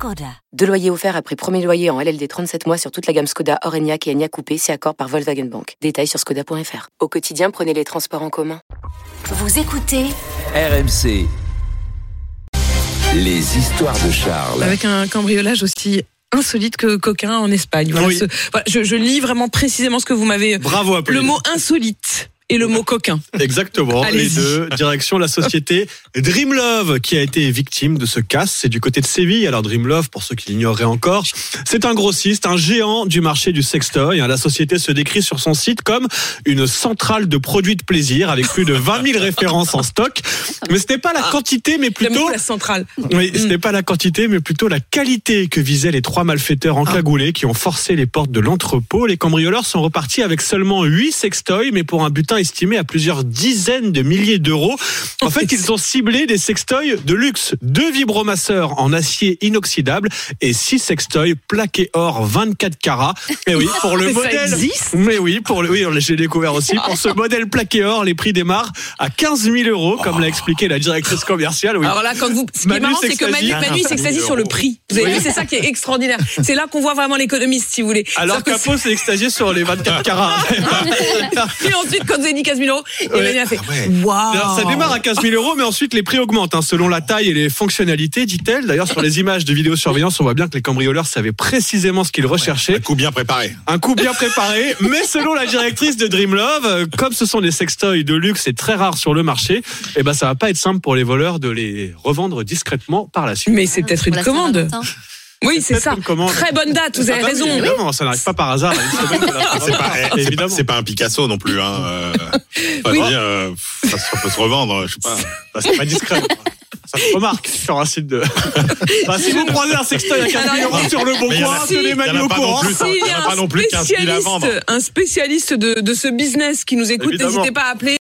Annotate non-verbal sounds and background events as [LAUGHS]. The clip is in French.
Skoda. Deux loyers offerts après premier loyer en LLD 37 mois sur toute la gamme Skoda, Orenia et Enya Coupé, c'est accord par Volkswagen Bank. Détails sur skoda.fr. Au quotidien, prenez les transports en commun. Vous écoutez RMC. Les histoires de Charles. Avec un cambriolage aussi insolite que coquin en Espagne. Voilà, Oui. ce- voilà, je, je lis vraiment précisément ce que vous m'avez. Bravo, Le Apolline. mot insolite et le mot coquin. Exactement, les deux. Direction la société Dreamlove qui a été victime de ce casse. C'est du côté de Séville. Alors Dreamlove, pour ceux qui l'ignoreraient encore, c'est un grossiste, un géant du marché du sextoy. La société se décrit sur son site comme une centrale de produits de plaisir avec plus de 20 000 références en stock. Mais ce n'est pas la quantité, mais plutôt la centrale. Oui, ce n'est pas la quantité, mais plutôt la qualité que visaient les trois malfaiteurs encagoulés qui ont forcé les portes de l'entrepôt. Les cambrioleurs sont repartis avec seulement 8 sextoys, mais pour un butin estimé à plusieurs dizaines de milliers d'euros. En fait, ils ont ciblé des sextoys de luxe, deux vibromasseurs en acier inoxydable et six sextoys plaqués or 24 carats. Et oui, pour le [LAUGHS] modèle. Mais oui, pour le, oui, j'ai découvert aussi. Pour ce modèle plaqué or, les prix démarrent à 15 000 euros, comme l'a expliqué la directrice commerciale. Oui. Alors là, quand vous, ce qui Manu est marrant, c'est que Manu. Manu s'extasie sur le prix. Vous avez Oui. vu, c'est ça qui est extraordinaire. C'est là qu'on voit vraiment l'économiste, si vous voulez. Alors Capo s'est extasié sur les 24 carats. [LAUGHS] Et ensuite, quand vous avez dit 15 000 euros, et Ouais. Manu a fait Alors, Waouh ça démarre à 15 000 euros, mais ensuite les prix augmentent hein, selon la taille et les fonctionnalités, dit-elle. D'ailleurs, sur les images de vidéosurveillance, on voit bien que les cambrioleurs savaient précisément ce qu'ils recherchaient. Un coup bien préparé. Un coup bien préparé, [LAUGHS] mais selon la directrice de Dreamlove, euh, comme ce sont des sextoys de luxe et très rares sur le marché, eh ben ça va pas être simple pour les voleurs de les revendre discrètement par la suite. Mais c'est peut-être une commande. Oui, c'est ça. Très bonne date, vous avez Ah bah oui, raison. évidemment, ça n'arrive pas par hasard. [LAUGHS] C'est pas, c'est pas, Évidemment. c'est pas un Picasso non plus. Hein. Euh, pas Oui. dire, euh, ça, peut se revendre. Je sais pas. Bah, c'est pas discret. Ça se remarque sur un site de. [LAUGHS] Bah, si vous croisez un sextoy à 15 000 euros sur le bon coin, tenez Manu a au pas non courant. plus. S'il y Il y en a un non plus 15 000 à vendre. spécialiste, un spécialiste de, de ce business qui nous écoute, n'hésitez pas à appeler